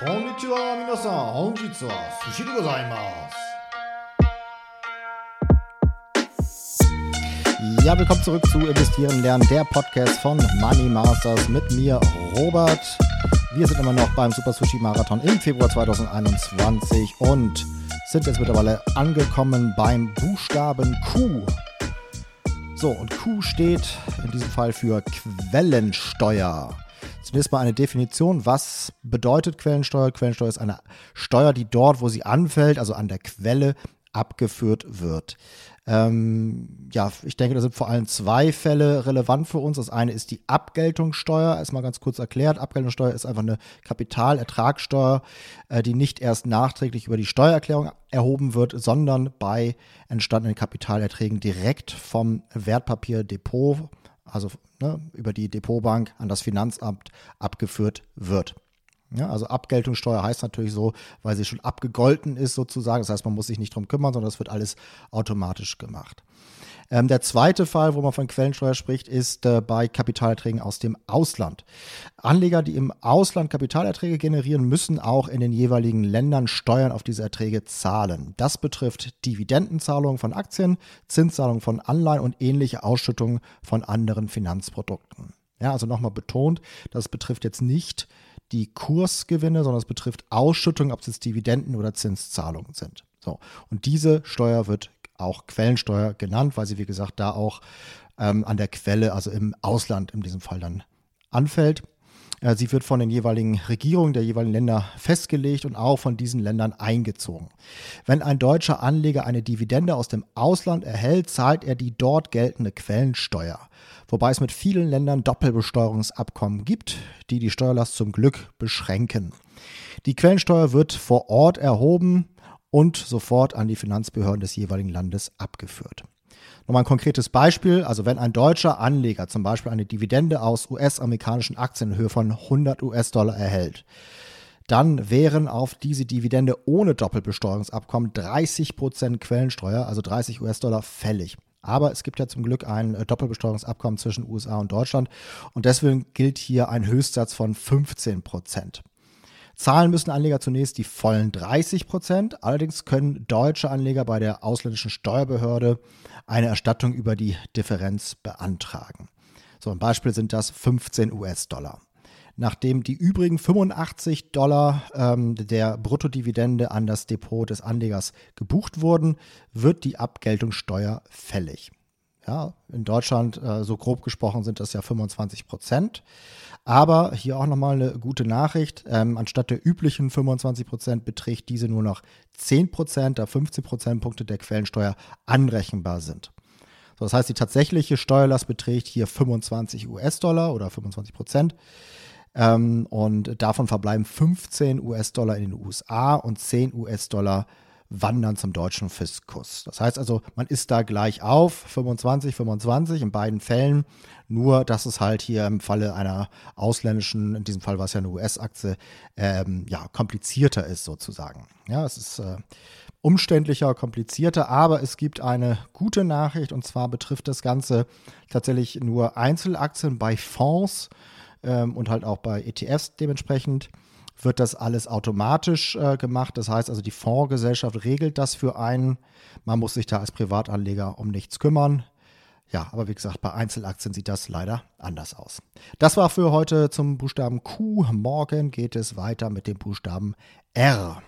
Konnichiwa, minasan. Honjitsu wa sushi de gozaimasu. Ja, willkommen zurück zu Investieren lernen, der Podcast von Money Masters mit mir, Robert. Wir sind immer noch beim Super Sushi Marathon im Februar 2021 und sind jetzt mittlerweile angekommen beim Buchstaben Q. So, und Q steht in diesem Fall für Quellensteuer. Zunächst mal eine Definition. Was bedeutet Quellensteuer? Quellensteuer ist eine Steuer, die dort, wo sie anfällt, also an der Quelle, abgeführt wird. Ähm, ja, ich denke, da sind vor allem zwei Fälle relevant für uns. Das eine ist die Abgeltungssteuer. Erstmal ganz kurz erklärt. Abgeltungssteuer ist einfach eine Kapitalertragssteuer, äh, die nicht erst nachträglich über die Steuererklärung erhoben wird, sondern bei entstandenen Kapitalerträgen direkt vom Wertpapierdepot, also ne, über die Depotbank an das Finanzamt abgeführt wird. Ja, also Abgeltungssteuer heißt natürlich so, weil sie schon abgegolten ist sozusagen. Das heißt, man muss sich nicht drum kümmern, sondern es wird alles automatisch gemacht. Ähm, der zweite Fall, wo man von Quellensteuer spricht, ist äh, bei Kapitalerträgen aus dem Ausland. Anleger, die im Ausland Kapitalerträge generieren, müssen auch in den jeweiligen Ländern Steuern auf diese Erträge zahlen. Das betrifft Dividendenzahlungen von Aktien, Zinszahlungen von Anleihen und ähnliche Ausschüttungen von anderen Finanzprodukten. Ja, also nochmal betont, das betrifft jetzt nicht die Kursgewinne, sondern es betrifft Ausschüttungen, ob es jetzt Dividenden oder Zinszahlungen sind. So. Und diese Steuer wird auch Quellensteuer genannt, weil sie, wie gesagt, da auch ähm, an der Quelle, also im Ausland in diesem Fall dann anfällt. Äh, sie wird von den jeweiligen Regierungen der jeweiligen Länder festgelegt und auch von diesen Ländern eingezogen. Wenn ein deutscher Anleger eine Dividende aus dem Ausland erhält, zahlt er die dort geltende Quellensteuer wobei es mit vielen Ländern Doppelbesteuerungsabkommen gibt, die die Steuerlast zum Glück beschränken. Die Quellensteuer wird vor Ort erhoben und sofort an die Finanzbehörden des jeweiligen Landes abgeführt. Nochmal ein konkretes Beispiel. Also wenn ein deutscher Anleger zum Beispiel eine Dividende aus US-amerikanischen Aktien in Höhe von 100 US-Dollar erhält, dann wären auf diese Dividende ohne Doppelbesteuerungsabkommen 30% Quellensteuer, also 30 US-Dollar, fällig. Aber es gibt ja zum Glück ein äh, Doppelbesteuerungsabkommen zwischen USA und Deutschland und deswegen gilt hier ein Höchstsatz von 15 Prozent. Zahlen müssen Anleger zunächst die vollen 30 Prozent. Allerdings können deutsche Anleger bei der ausländischen Steuerbehörde eine Erstattung über die Differenz beantragen. So ein Beispiel sind das 15 US-Dollar. Nachdem die übrigen 85 Dollar ähm, der Bruttodividende an das Depot des Anlegers gebucht wurden, wird die Abgeltungssteuer fällig. Ja, in Deutschland, äh, so grob gesprochen, sind das ja 25 Prozent. Aber hier auch nochmal eine gute Nachricht. Ähm, anstatt der üblichen 25 Prozent beträgt diese nur noch 10 Prozent, da 15 Prozentpunkte der Quellensteuer anrechenbar sind. So, das heißt, die tatsächliche Steuerlast beträgt hier 25 US-Dollar oder 25 Prozent. Ähm, und davon verbleiben 15 US-Dollar in den USA und 10 US-Dollar wandern zum deutschen Fiskus. Das heißt also, man ist da gleich auf, 25, 25 in beiden Fällen, nur dass es halt hier im Falle einer ausländischen, in diesem Fall war es ja eine US-Aktie, ähm, ja, komplizierter ist sozusagen. Ja, es ist äh, umständlicher, komplizierter, aber es gibt eine gute Nachricht und zwar betrifft das Ganze tatsächlich nur Einzelaktien bei Fonds ähm, und halt auch bei ETFs dementsprechend wird das alles automatisch äh, gemacht. Das heißt also, die Fondsgesellschaft regelt das für einen. Man muss sich da als Privatanleger um nichts kümmern. Ja, aber wie gesagt, bei Einzelaktien sieht das leider anders aus. Das war für heute zum Buchstaben Q. Morgen geht es weiter mit dem Buchstaben R.